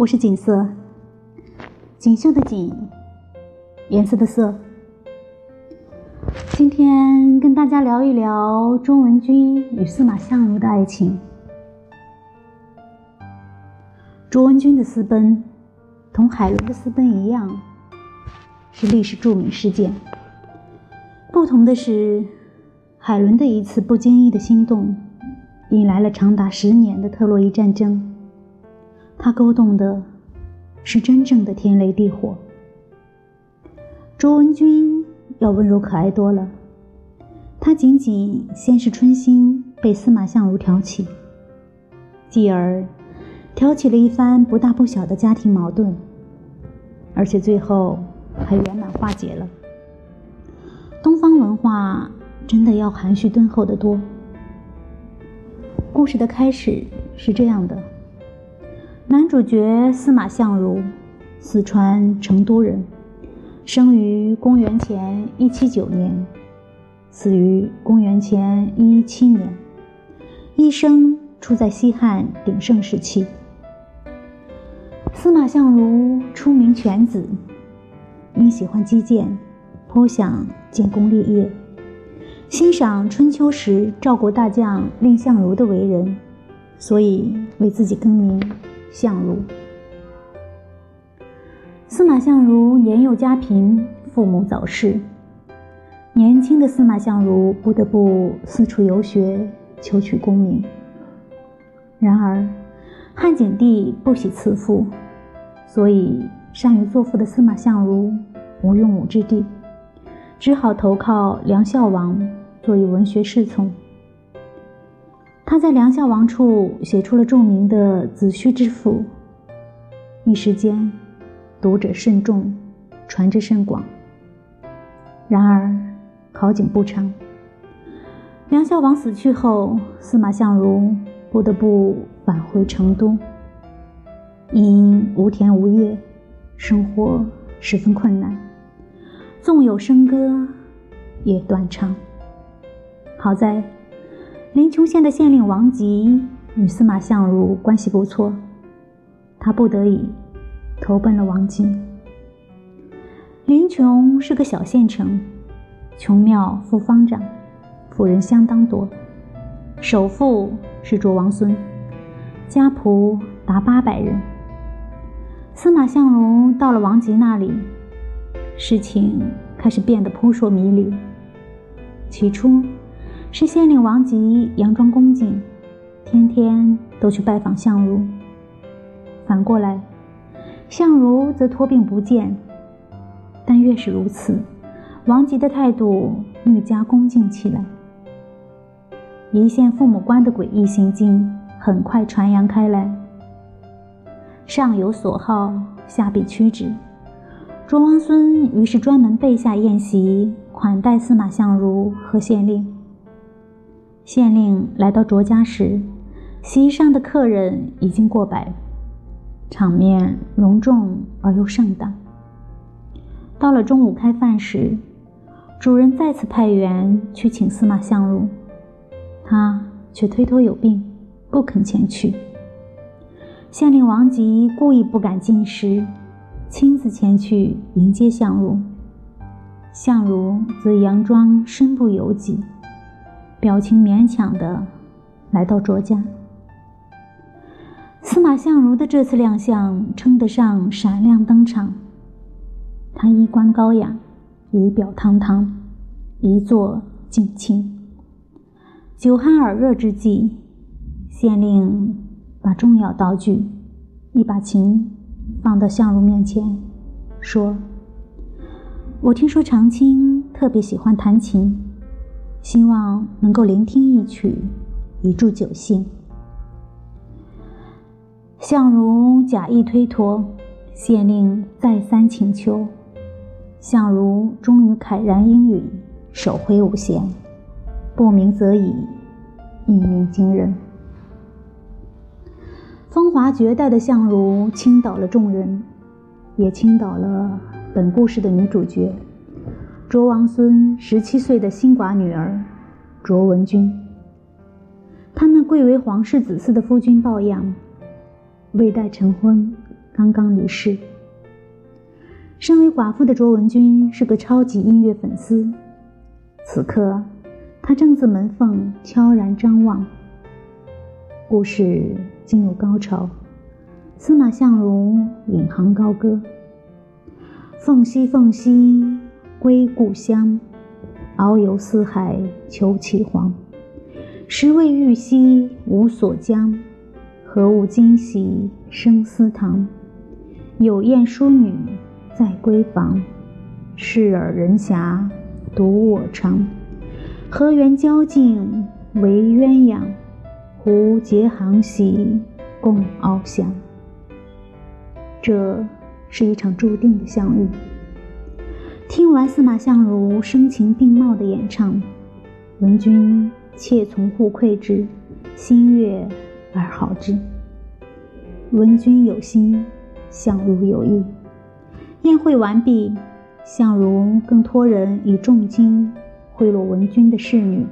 我是锦瑟，锦绣的锦，颜色的色。今天跟大家聊一聊卓文君与司马相如的爱情。卓文君的私奔，同海伦的私奔一样，是历史著名事件。不同的是，海伦的一次不经意的心动，引来了长达十年的特洛伊战争。他勾动的，是真正的天雷地火。卓文君要温柔可爱多了，她仅仅先是春心被司马相如挑起，继而挑起了一番不大不小的家庭矛盾，而且最后还圆满化解了。东方文化真的要含蓄敦厚的多。故事的开始是这样的。男主角司马相如，四川成都人，生于公元前一七九年，死于公元前一一七年，一生处在西汉鼎盛时期。司马相如出名犬子，因喜欢击剑，颇想建功立业，欣赏春秋时赵国大将蔺相如的为人，所以为自己更名。相如，司马相如年幼家贫，父母早逝。年轻的司马相如不得不四处游学，求取功名。然而，汉景帝不喜赐父，所以善于作赋的司马相如无用武之地，只好投靠梁孝王，做一文学侍从。他在梁孝王处写出了著名的《子虚之赋》，一时间读者甚众，传之甚广。然而好景不长，梁孝王死去后，司马相如不得不返回成都，因无田无业，生活十分困难，纵有笙歌，也断肠。好在。临邛县的县令王吉与司马相如关系不错，他不得已投奔了王吉。临邛是个小县城，穷庙富方丈，富人相当多。首富是卓王孙，家仆达八百人。司马相如到了王吉那里，事情开始变得扑朔迷离。起初。是县令王吉佯装恭敬，天天都去拜访相如。反过来，相如则托病不见。但越是如此，王吉的态度愈加恭敬起来。一县父母官的诡异行径很快传扬开来。上有所好，下必趋之。卓王孙于是专门备下宴席，款待司马相如和县令。县令来到卓家时，席上的客人已经过百，场面隆重而又盛大。到了中午开饭时，主人再次派员去请司马相如，他却推脱有病，不肯前去。县令王吉故意不敢进食，亲自前去迎接相如，相如则佯装身不由己。表情勉强的来到卓家，司马相如的这次亮相称得上闪亮登场。他衣冠高雅，仪表堂堂，一坐敬亲。酒酣耳热之际，县令把重要道具——一把琴放到相如面前，说：“我听说长卿特别喜欢弹琴。”希望能够聆听一曲，以助酒兴。相如假意推脱，县令再三请求，相如终于慨然应允，手挥五弦，不鸣则已，一鸣惊人。风华绝代的相如倾倒了众人，也倾倒了本故事的女主角。卓王孙十七岁的新寡女儿卓文君，她那贵为皇室子嗣的夫君抱养，未待成婚，刚刚离世。身为寡妇的卓文君是个超级音乐粉丝，此刻她正自门缝悄然张望。故事进入高潮，司马相如引吭高歌：“凤兮凤兮，归故乡，遨游四海求其凰。时为玉兮无所将，何物惊喜生思堂？有燕淑女。”在闺房，视尔人遐，独我长。河源交颈为鸳鸯，胡结航喜共翱翔。这是一场注定的相遇。听完司马相如声情并茂的演唱，文君妾从互馈之，心悦而好之。文君有心，相如有意。宴会完毕，相如更托人以重金贿赂文君的侍女，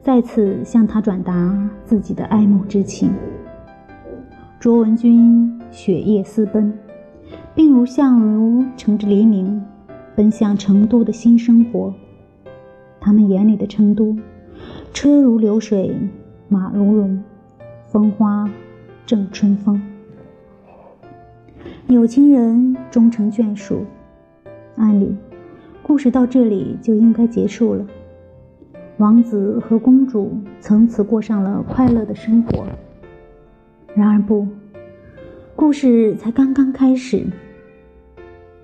再次向他转达自己的爱慕之情。卓文君雪夜私奔，并如相如乘着黎明，奔向成都的新生活。他们眼里的成都，车如流水马如龙，风花正春风。有情人终成眷属，按理，故事到这里就应该结束了。王子和公主从此过上了快乐的生活。然而不，故事才刚刚开始。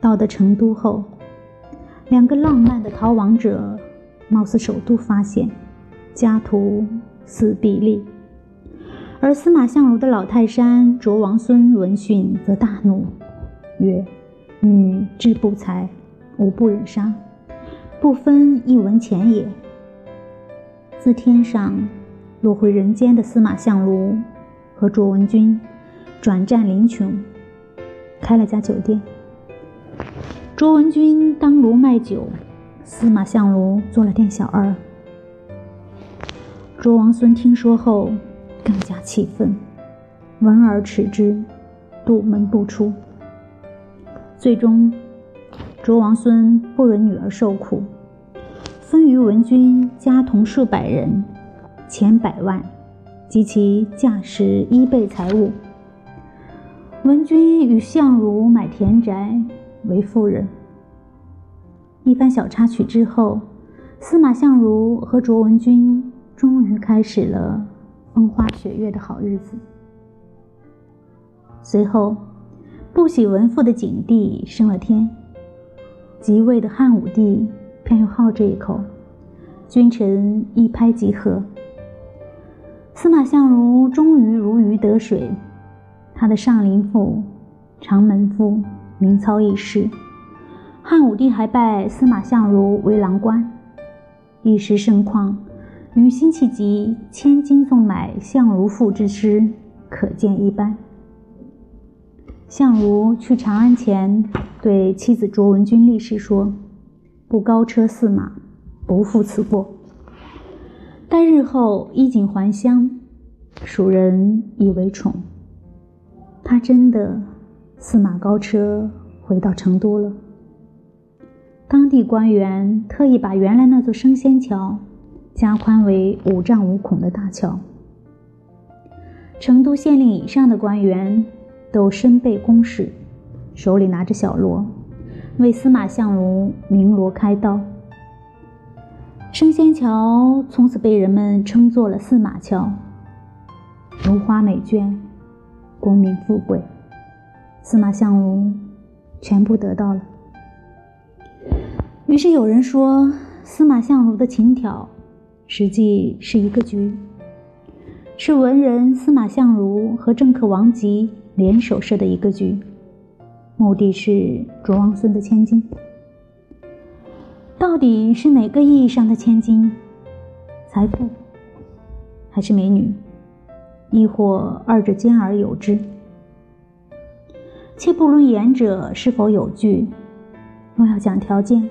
到的成都后，两个浪漫的逃亡者，貌似首度发现家徒四壁立。而司马相如的老泰山卓王孙闻讯，则大怒，曰：“女志不才，吾不忍杀，不分一文钱也。”自天上落回人间的司马相如和卓文君，转战临邛，开了家酒店。卓文君当炉卖酒，司马相如做了店小二。卓王孙听说后。更加气愤，闻而耻之，堵门不出。最终，卓王孙不忍女儿受苦，分于文君家童数百人，钱百万，及其价十一倍财物。文君与相如买田宅，为妇人。一番小插曲之后，司马相如和卓文君终于开始了。风花雪月的好日子。随后，不喜文赋的景帝升了天，即位的汉武帝偏又好这一口，君臣一拍即合。司马相如终于如鱼得水，他的上林赋、长门赋名操一世，汉武帝还拜司马相如为郎官，一时盛况。与辛弃疾千金纵买相如赋之诗可见一斑。相如去长安前，对妻子卓文君立誓说：“不高车驷马，不负此过。”待日后衣锦还乡，蜀人以为宠。他真的驷马高车回到成都了。当地官员特意把原来那座升仙桥。加宽为五丈五孔的大桥。成都县令以上的官员都身背公事，手里拿着小锣，为司马相如鸣锣开道。升仙桥从此被人们称作了驷马桥。如花美眷，功名富贵，司马相如全部得到了。于是有人说，司马相如的情挑。实际是一个局，是文人司马相如和政客王吉联手设的一个局，目的是卓王孙的千金。到底是哪个意义上的千金？财富，还是美女？亦或二者兼而有之？且不论言者是否有据，若要讲条件，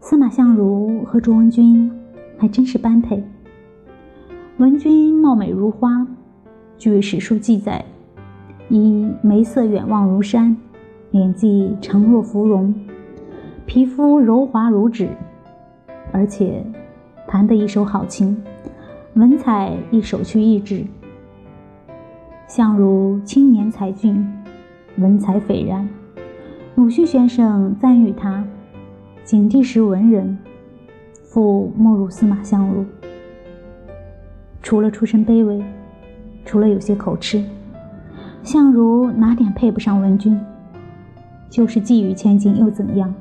司马相如和卓文君。还真是般配。文君貌美如花，据史书记载，以眉色远望如山，脸际长若芙蓉，皮肤柔滑如纸，而且弹得一手好琴，文采亦首屈一指。相如青年才俊，文采斐然。鲁迅先生赞誉他：“景帝时文人，复莫如司马相如。”除了出身卑微，除了有些口吃，相如哪点配不上文君？就是寄予千金又怎样？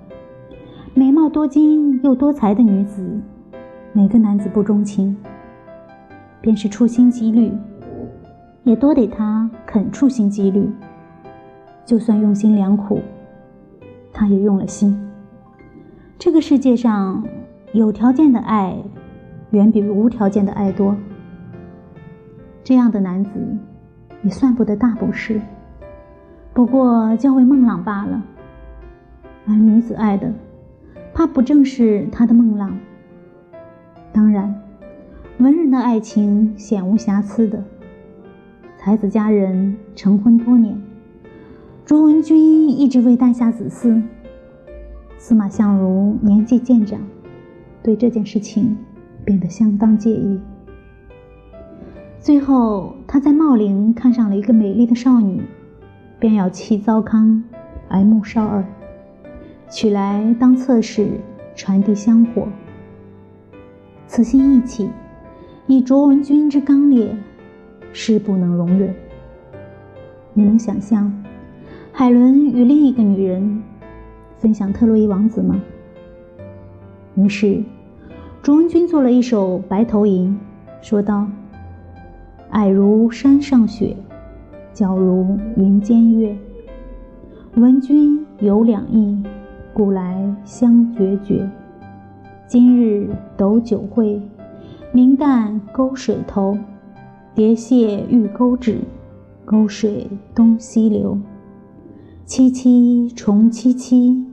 美貌多金又多才的女子，哪个男子不钟情？便是处心积虑。也多得他肯处心积虑，就算用心良苦，他也用了心。这个世界上有条件的爱，远比无条件的爱多。这样的男子，也算不得大不是，不过较为孟浪罢了。而女子爱的，怕不正是他的孟浪？当然，文人的爱情显无瑕疵的。才子佳人成婚多年，卓文君一直未诞下子嗣。司马相如年纪渐长，对这件事情变得相当介意。最后，他在茂陵看上了一个美丽的少女，便要弃糟糠，爱慕少儿，娶来当侧室，传递香火。此心一起，以卓文君之刚烈。是不能容忍。你能想象海伦与另一个女人分享特洛伊王子吗？于是，卓文君做了一首《白头吟》，说道：“矮如山上雪，皎如云间月。闻君有两意，故来相决绝。今日斗酒会，明旦沟水头。”蝶蟹欲钩指，沟水东西流。萋萋重萋萋，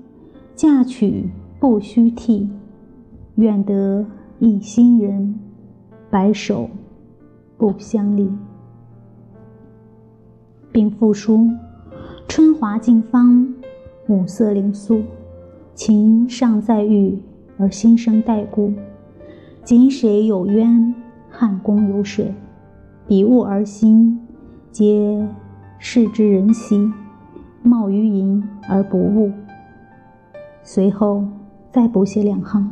嫁娶不须啼。愿得一心人，白首不相离。并复书：春华尽芳，五色灵苏。情尚在玉，而心生待故。井水有渊，汉宫有水。比物而心，皆视之人兮；貌于淫而不悟。随后再补写两行：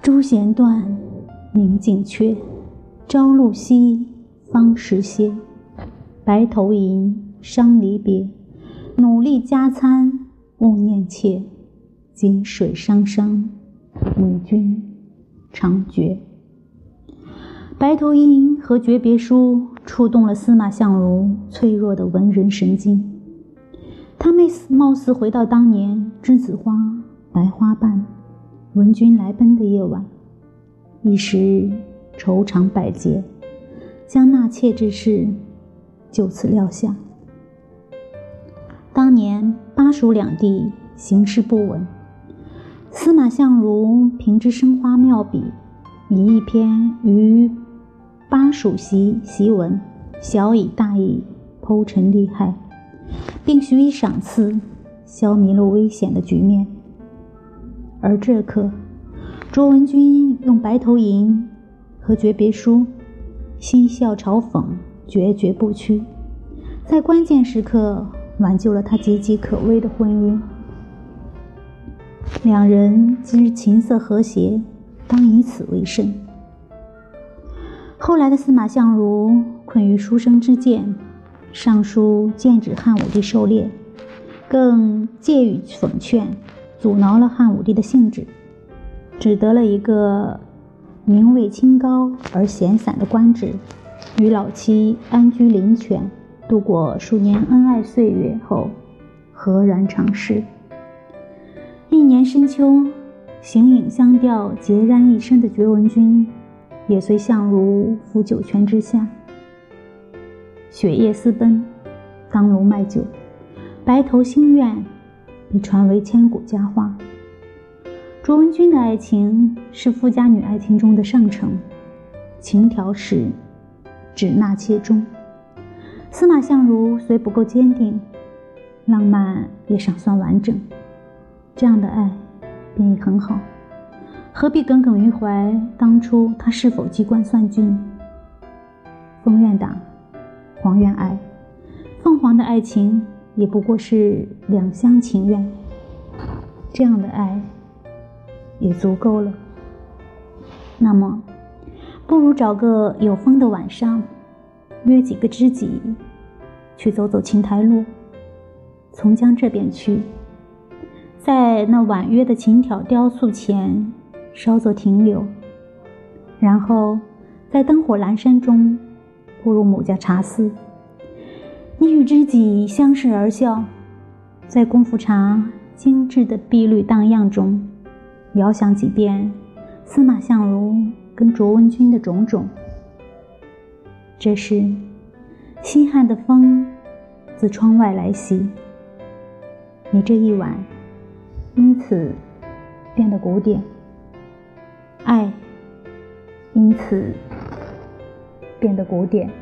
朱弦断，明镜缺，朝露晞，芳时歇。白头吟，伤离别。努力加餐，勿念妾。井水汤汤，与君长绝。白头吟和诀别书触动了司马相如脆弱的文人神经，他们貌似回到当年栀子花白花瓣，闻君来奔的夜晚，一时愁肠百结，将纳妾之事就此撂下。当年巴蜀两地形势不稳，司马相如凭之生花妙笔，以一篇于。巴蜀檄檄文，小以大义剖陈利害，并许以赏赐，消弭了危险的局面。而这刻，卓文君用白头吟和诀别书，嬉笑嘲讽，决绝不屈，在关键时刻挽救了他岌岌可危的婚姻。两人今日琴瑟和谐，当以此为甚。后来的司马相如困于书生之见，上书剑指汉武帝狩猎，更借语讽劝，阻挠了汉武帝的兴致，只得了一个名位清高而闲散的官职，与老妻安居林泉，度过数年恩爱岁月后，何然长逝。一年深秋，形影相吊、孑然一身的绝文君。也随相如赴九泉之下，雪夜私奔，当炉卖酒，白头心愿，被传为千古佳话。卓文君的爱情是富家女爱情中的上乘，情调是指纳妾中。司马相如虽不够坚定，浪漫也尚算完整，这样的爱便已很好，何必耿耿于怀当初他是否机关算尽？风愿党，黄愿爱，凤凰的爱情也不过是两厢情愿，这样的爱也足够了。那么，不如找个有风的晚上，约几个知己，去走走琴台路，从江这边去，在那婉约的琴挑雕塑前稍作停留，然后在灯火阑珊中步入某家茶肆，你与知己相视而笑，在功夫茶精致的碧绿荡漾中，遥想几遍。司马相如跟卓文君的种种。这时，西汉的风自窗外来袭，你这一晚因此变得古典，爱因此变得古典。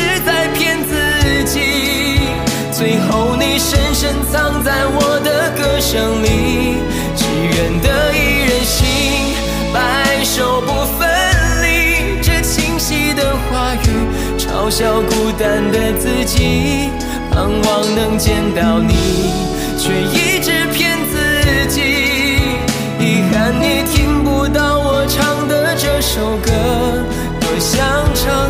小，孤单的自己，盼望能见到你，却一直骗自己。遗憾你听不到我唱的这首歌，多想唱